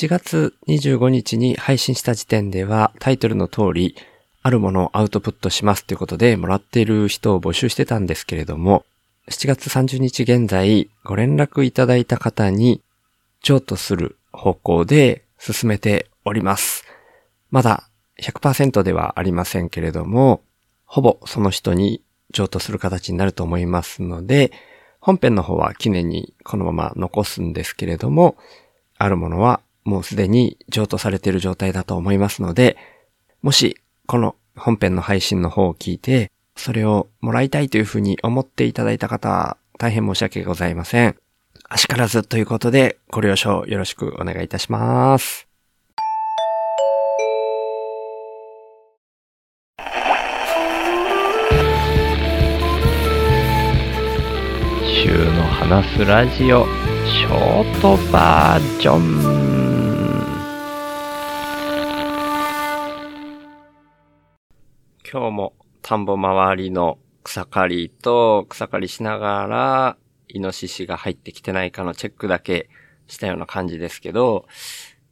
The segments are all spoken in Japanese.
7月25日に配信した時点ではタイトルの通り、あるものをアウトプットしますということでもらっている人を募集してたんですけれども、7月30日現在ご連絡いただいた方に譲渡する方向で進めております。まだ100%ではありませんけれども、ほぼその人に譲渡する形になると思いますので、本編の方は記念にこのまま残すんですけれども、あるものはもうすでに譲渡されている状態だと思いますので、もしこの本編の配信の方を聞いて、それをもらいたいというふうに思っていただいた方は、大変申し訳ございません。あしからずということで、ご了承よろしくお願いいたします。週の話すラジオ、ショートバージョン。今日も田んぼ周りの草刈りと草刈りしながら、イノシシが入ってきてないかのチェックだけしたような感じですけど、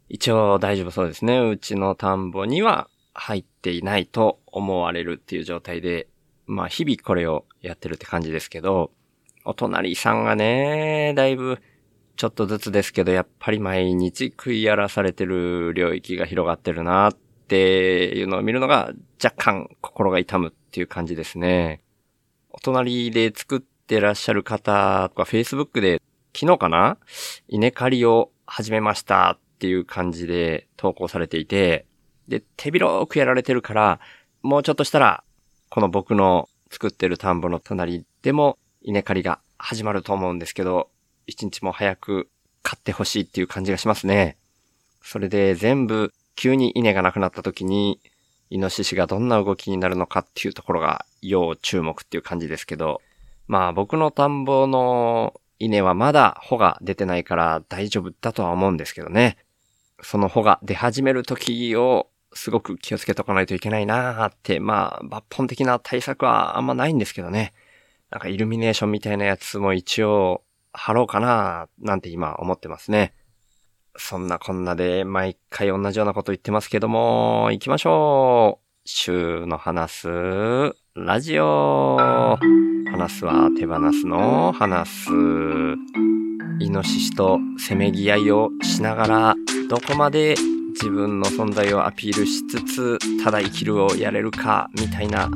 一応大丈夫そうですね。うちの田んぼには入っていないと思われるっていう状態で、まあ日々これをやってるって感じですけど、お隣さんがね、だいぶちょっとずつですけど、やっぱり毎日食い荒らされてる領域が広がってるなっていうのを見るのが若干心が痛むっていう感じですね。お隣で作ってらっしゃる方とか Facebook で昨日かな稲刈りを始めましたっていう感じで投稿されていて、で、手広くやられてるから、もうちょっとしたら、この僕の作ってる田んぼの隣でも稲刈りが始まると思うんですけど、一日も早く買ってほしいっていう感じがしますね。それで全部急に稲がなくなった時に、イノシシがどんな動きになるのかっていうところが要注目っていう感じですけど、まあ僕の田んぼの稲はまだ穂が出てないから大丈夫だとは思うんですけどね。その穂が出始める時をすごく気をつけとかないといけないなーって、まあ抜本的な対策はあんまないんですけどね。なんかイルミネーションみたいなやつも一応貼ろうかなーなんて今思ってますね。そんなこんなで毎回同じようなこと言ってますけども、行きましょう。週の話すラジオ。話すは手放すの話す。イノシシとせめぎ合いをしながら、どこまで自分の存在をアピールしつつ、ただ生きるをやれるか、みたいな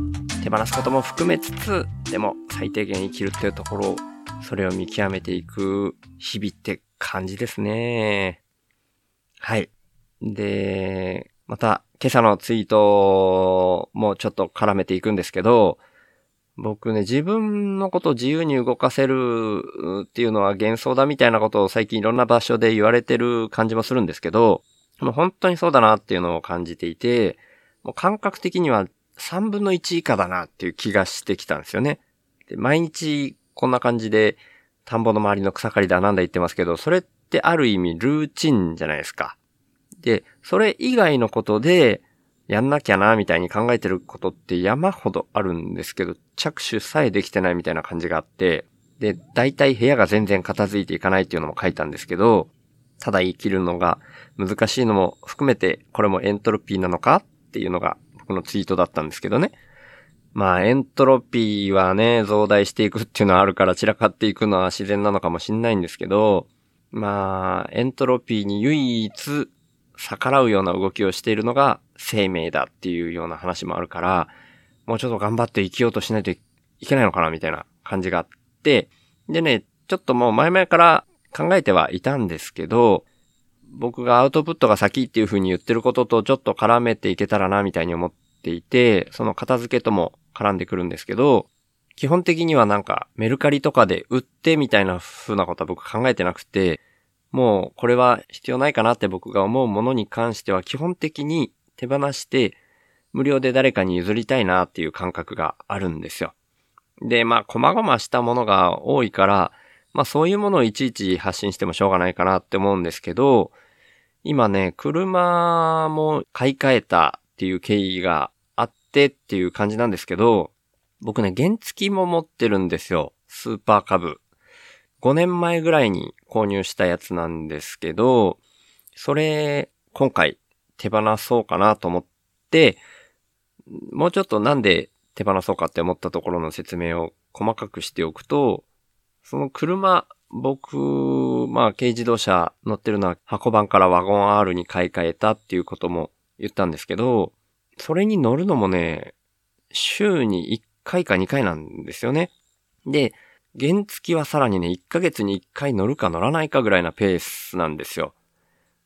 手放すことも含めつつ、でも最低限生きるっていうところ、それを見極めていく日々って感じですね。はい。で、また今朝のツイートもちょっと絡めていくんですけど、僕ね、自分のことを自由に動かせるっていうのは幻想だみたいなことを最近いろんな場所で言われてる感じもするんですけど、もう本当にそうだなっていうのを感じていて、もう感覚的には3分の1以下だなっていう気がしてきたんですよね。で毎日こんな感じで田んぼの周りの草刈りだなんだ言ってますけど、それってある意味ルーチンじゃないですか。で、それ以外のことでやんなきゃなみたいに考えてることって山ほどあるんですけど、着手さえできてないみたいな感じがあって、で、大体部屋が全然片付いていかないっていうのも書いたんですけど、ただ生きるのが難しいのも含めて、これもエントロピーなのかっていうのが僕のツイートだったんですけどね。まあ、エントロピーはね、増大していくっていうのはあるから散らかっていくのは自然なのかもしんないんですけど、まあ、エントロピーに唯一逆らうような動きをしているのが生命だっていうような話もあるから、もうちょっと頑張って生きようとしないといけないのかなみたいな感じがあって、でね、ちょっともう前々から考えてはいたんですけど、僕がアウトプットが先っていう風に言ってることとちょっと絡めていけたらなみたいに思っていて、その片付けとも絡んでくるんですけど、基本的にはなんかメルカリとかで売ってみたいな風なことは僕考えてなくて、もうこれは必要ないかなって僕が思うものに関しては基本的に手放して無料で誰かに譲りたいなっていう感覚があるんですよ。で、まあ、細々したものが多いから、まあそういうものをいちいち発信してもしょうがないかなって思うんですけど、今ね、車も買い替えたっていう経緯があってっていう感じなんですけど、僕ね、原付きも持ってるんですよ。スーパーカブ。5年前ぐらいに購入したやつなんですけど、それ、今回手放そうかなと思って、もうちょっとなんで手放そうかって思ったところの説明を細かくしておくと、その車、僕、まあ軽自動車乗ってるのは箱版からワゴン R に買い替えたっていうことも言ったんですけど、それに乗るのもね、週に1回か2回なんですよね。で、原付はさらにね、1ヶ月に1回乗るか乗らないかぐらいなペースなんですよ。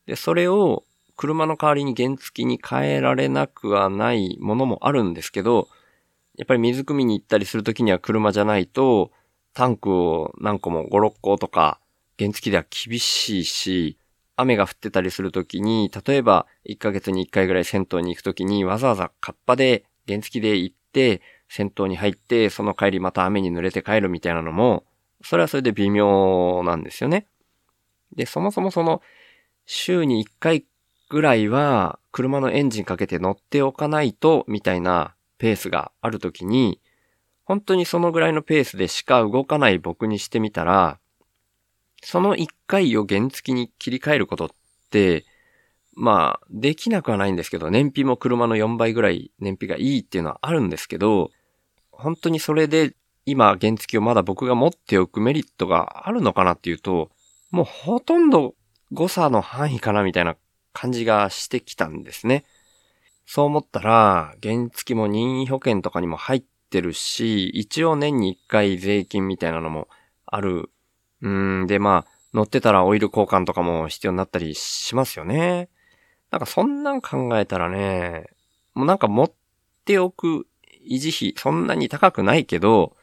で、それを車の代わりに原付に変えられなくはないものもあるんですけど、やっぱり水汲みに行ったりするときには車じゃないと、タンクを何個も5、6個とか、原付では厳しいし、雨が降ってたりするときに、例えば1ヶ月に1回ぐらい銭湯に行くときにわざわざカッパで原付で行って、銭湯に入って、その帰りまた雨に濡れて帰るみたいなのも、それはそれで微妙なんですよね。で、そもそもその、週に1回ぐらいは、車のエンジンかけて乗っておかないと、みたいなペースがあるときに、本当にそのぐらいのペースでしか動かない僕にしてみたら、その一回を原付に切り替えることって、まあ、できなくはないんですけど、燃費も車の4倍ぐらい燃費がいいっていうのはあるんですけど、本当にそれで今原付をまだ僕が持っておくメリットがあるのかなっていうと、もうほとんど誤差の範囲かなみたいな感じがしてきたんですね。そう思ったら、原付も任意保険とかにも入ってるし、一応年に1回税金みたいなのもあるうん、で、まあ、乗ってたらオイル交換とかも必要になったりしますよね。なんかそんなん考えたらね、もうなんか持っておく維持費、そんなに高くないけど、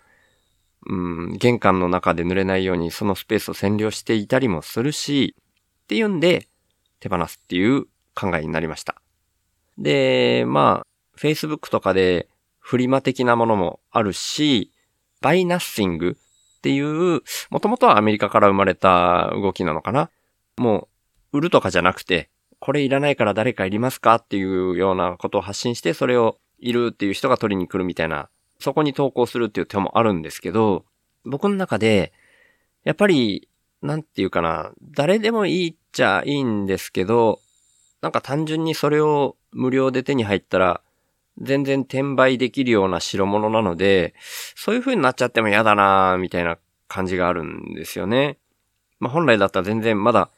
うん、玄関の中で濡れないようにそのスペースを占領していたりもするし、っていうんで、手放すっていう考えになりました。で、まあ、Facebook とかでフリマ的なものもあるし、バイナッシングっていう、もともとはアメリカから生まれた動きなのかな。もう、売るとかじゃなくて、これいらないから誰かいりますかっていうようなことを発信して、それをいるっていう人が取りに来るみたいな、そこに投稿するっていう手もあるんですけど、僕の中で、やっぱり、なんていうかな、誰でもいいっちゃいいんですけど、なんか単純にそれを無料で手に入ったら、全然転売できるような代物なので、そういう風になっちゃっても嫌だなみたいな感じがあるんですよね。まあ本来だったら全然まだ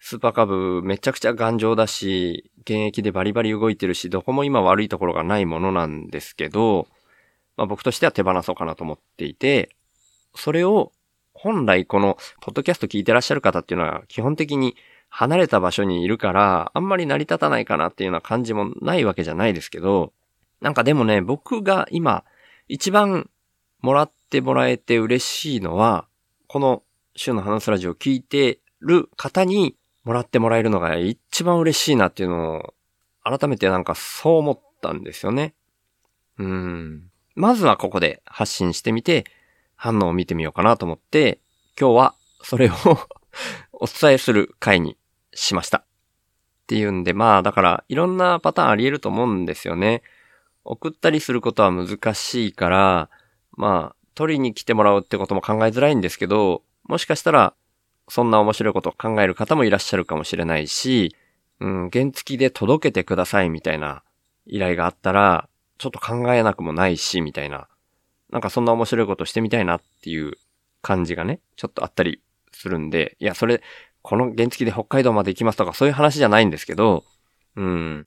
スーパーカブめちゃくちゃ頑丈だし、現役でバリバリ動いてるし、どこも今悪いところがないものなんですけど、まあ僕としては手放そうかなと思っていて、それを本来このポッドキャスト聞いてらっしゃる方っていうのは基本的に離れた場所にいるから、あんまり成り立たないかなっていうような感じもないわけじゃないですけど、なんかでもね、僕が今、一番もらってもらえて嬉しいのは、この週の話すラジオを聞いてる方にもらってもらえるのが一番嬉しいなっていうのを、改めてなんかそう思ったんですよね。うん。まずはここで発信してみて、反応を見てみようかなと思って、今日はそれを お伝えする回にしました。っていうんで、まあだからいろんなパターンあり得ると思うんですよね。送ったりすることは難しいから、まあ、取りに来てもらうってことも考えづらいんですけど、もしかしたら、そんな面白いことを考える方もいらっしゃるかもしれないし、うん、原付きで届けてくださいみたいな依頼があったら、ちょっと考えなくもないし、みたいな。なんかそんな面白いことしてみたいなっていう感じがね、ちょっとあったりするんで、いや、それ、この原付きで北海道まで行きますとかそういう話じゃないんですけど、うん、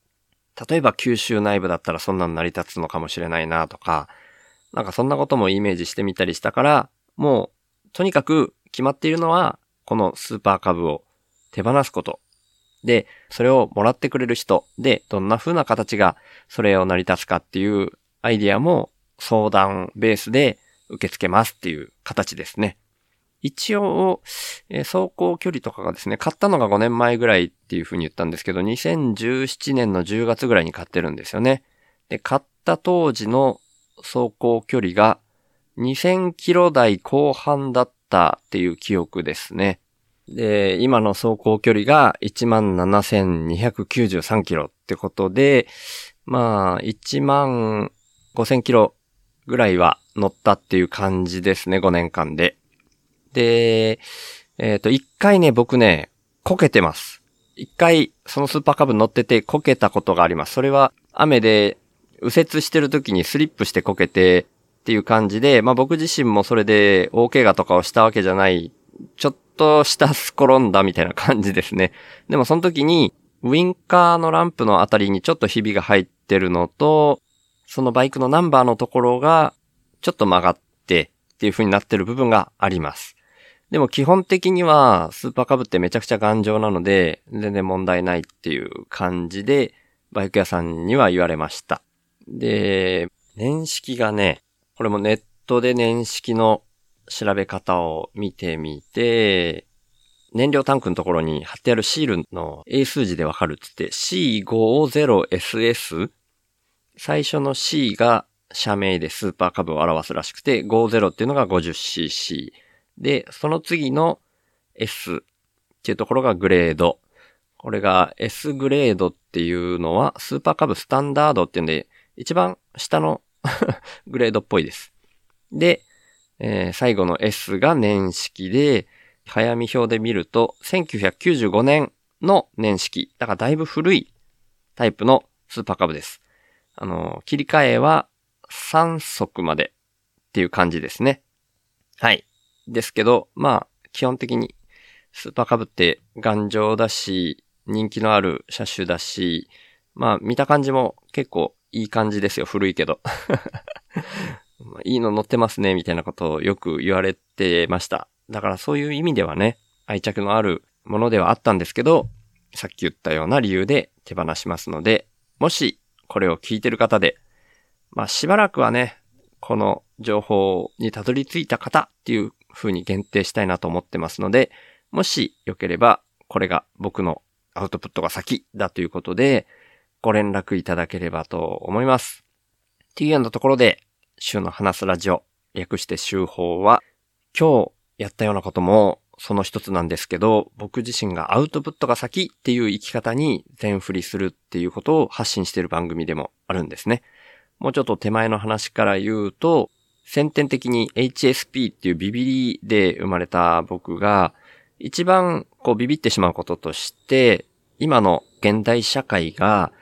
例えば九州内部だったらそんなの成り立つのかもしれないなとか、なんかそんなこともイメージしてみたりしたから、もう、とにかく決まっているのは、このスーパー株を手放すこと。で、それをもらってくれる人で、どんな風な形がそれを成り立つかっていうアイディアも相談ベースで受け付けますっていう形ですね。一応、え、走行距離とかがですね、買ったのが5年前ぐらいっていう風に言ったんですけど、2017年の10月ぐらいに買ってるんですよね。で、買った当時の走行距離が2000キロ台後半だったっていう記憶ですね。で、今の走行距離が17,293キロってことで、まあ、1万5000キロぐらいは乗ったっていう感じですね、5年間で。で、えっ、ー、と、一回ね、僕ね、こけてます。一回そのスーパーカブ乗っててこけたことがあります。それは雨で右折してる時にスリップしてこけてっていう感じで、まあ僕自身もそれで大怪我とかをしたわけじゃない、ちょっとしたす転んだみたいな感じですね。でもその時にウィンカーのランプのあたりにちょっとひびが入ってるのと、そのバイクのナンバーのところがちょっと曲がってっていう風になってる部分があります。でも基本的にはスーパーカブってめちゃくちゃ頑丈なので、全然問題ないっていう感じで、バイク屋さんには言われました。で、年式がね、これもネットで年式の調べ方を見てみて、燃料タンクのところに貼ってあるシールの英数字でわかるっつって C50SS 最初の C が社名でスーパーカブを表すらしくて50っていうのが 50cc で、その次の S っていうところがグレード。これが S グレードっていうのはスーパーカブスタンダードっていうんで、一番下の グレードっぽいです。で、えー、最後の S が年式で、早見表で見ると、1995年の年式。だからだいぶ古いタイプのスーパーカブです。あの、切り替えは3速までっていう感じですね。はい。ですけど、まあ、基本的にスーパーカブって頑丈だし、人気のある車種だし、まあ、見た感じも結構いい感じですよ。古いけど。いいの乗ってますね、みたいなことをよく言われてました。だからそういう意味ではね、愛着のあるものではあったんですけど、さっき言ったような理由で手放しますので、もしこれを聞いてる方で、まあしばらくはね、この情報にたどり着いた方っていう風に限定したいなと思ってますので、もしよければ、これが僕のアウトプットが先だということで、ご連絡いただければと思います。っていうようなところで、週の話すラジオ、略して週報は、今日やったようなこともその一つなんですけど、僕自身がアウトプットが先っていう生き方に全振りするっていうことを発信している番組でもあるんですね。もうちょっと手前の話から言うと、先天的に HSP っていうビビリで生まれた僕が、一番こうビビってしまうこととして、今の現代社会が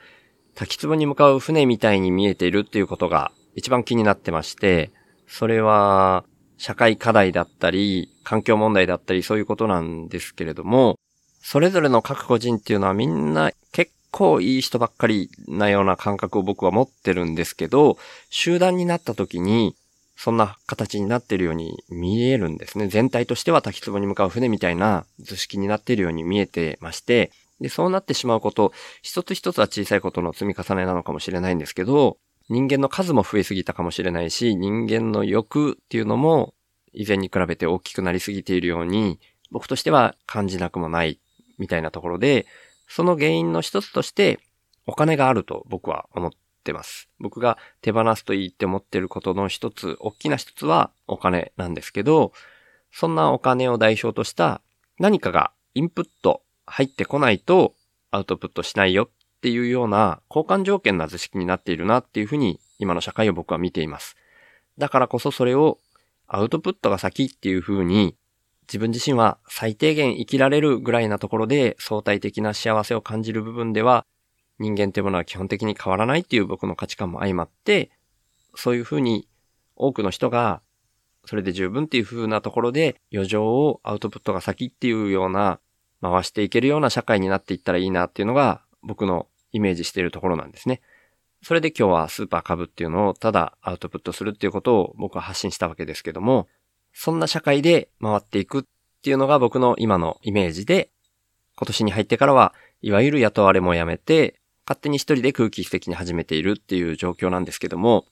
滝壺に向かう船みたいに見えているっていうことが一番気になってまして、それは社会課題だったり、環境問題だったりそういうことなんですけれども、それぞれの各個人っていうのはみんな結構いい人ばっかりなような感覚を僕は持ってるんですけど、集団になった時にそんな形になっているように見えるんですね。全体としては滝壺に向かう船みたいな図式になっているように見えてまして、で、そうなってしまうこと、一つ一つは小さいことの積み重ねなのかもしれないんですけど、人間の数も増えすぎたかもしれないし、人間の欲っていうのも以前に比べて大きくなりすぎているように、僕としては感じなくもないみたいなところで、その原因の一つとしてお金があると僕は思ってます。僕が手放すといいって思ってることの一つ、大きな一つはお金なんですけど、そんなお金を代表とした何かがインプット入ってこないとアウトプットしないよっっていうような交換条件な図式になっているなっていうふうに今の社会を僕は見ています。だからこそそれをアウトプットが先っていうふうに自分自身は最低限生きられるぐらいなところで相対的な幸せを感じる部分では人間っていうものは基本的に変わらないっていう僕の価値観も相まって、そういうふうに多くの人がそれで十分っていう風なところで余剰をアウトプットが先っていうような回していけるような社会になっていったらいいなっていうのが僕のイメージしているところなんですね。それで今日はスーパー株っていうのをただアウトプットするっていうことを僕は発信したわけですけども、そんな社会で回っていくっていうのが僕の今のイメージで、今年に入ってからはいわゆる雇われもやめて、勝手に一人で空気的に始めているっていう状況なんですけども、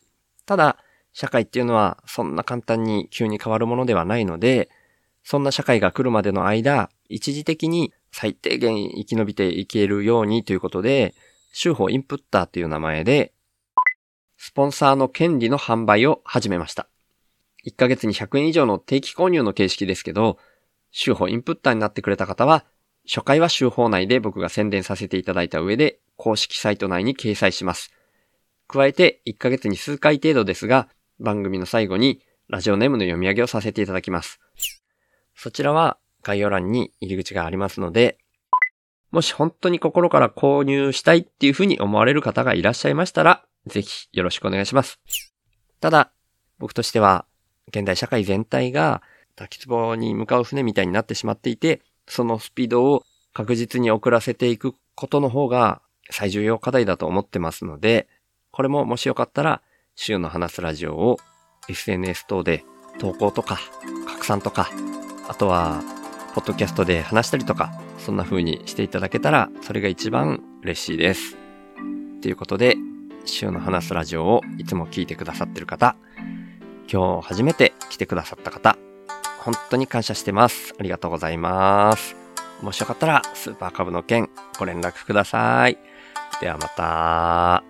ただ、社会っていうのはそんな簡単に急に変わるものではないので、そんな社会が来るまでの間、一時的に最低限生き延びていけるようにということで、州法インプッターという名前で、スポンサーの権利の販売を始めました。1ヶ月に100円以上の定期購入の形式ですけど、州法インプッターになってくれた方は、初回は州法内で僕が宣伝させていただいた上で、公式サイト内に掲載します。加えて、1ヶ月に数回程度ですが、番組の最後にラジオネームの読み上げをさせていただきます。そちらは概要欄に入り口がありますので、もし本当に心から購入したいっていうふうに思われる方がいらっしゃいましたら、ぜひよろしくお願いします。ただ、僕としては、現代社会全体が滝壺に向かう船みたいになってしまっていて、そのスピードを確実に遅らせていくことの方が最重要課題だと思ってますので、これももしよかったら、週の話すラジオを SNS 等で投稿とか拡散とか、あとは、ポッドキャストで話したりとか、そんな風にしていただけたら、それが一番嬉しいです。ということで、週の話すラジオをいつも聞いてくださってる方、今日初めて来てくださった方、本当に感謝してます。ありがとうございます。もしよかったら、スーパーカブの件、ご連絡ください。ではまた。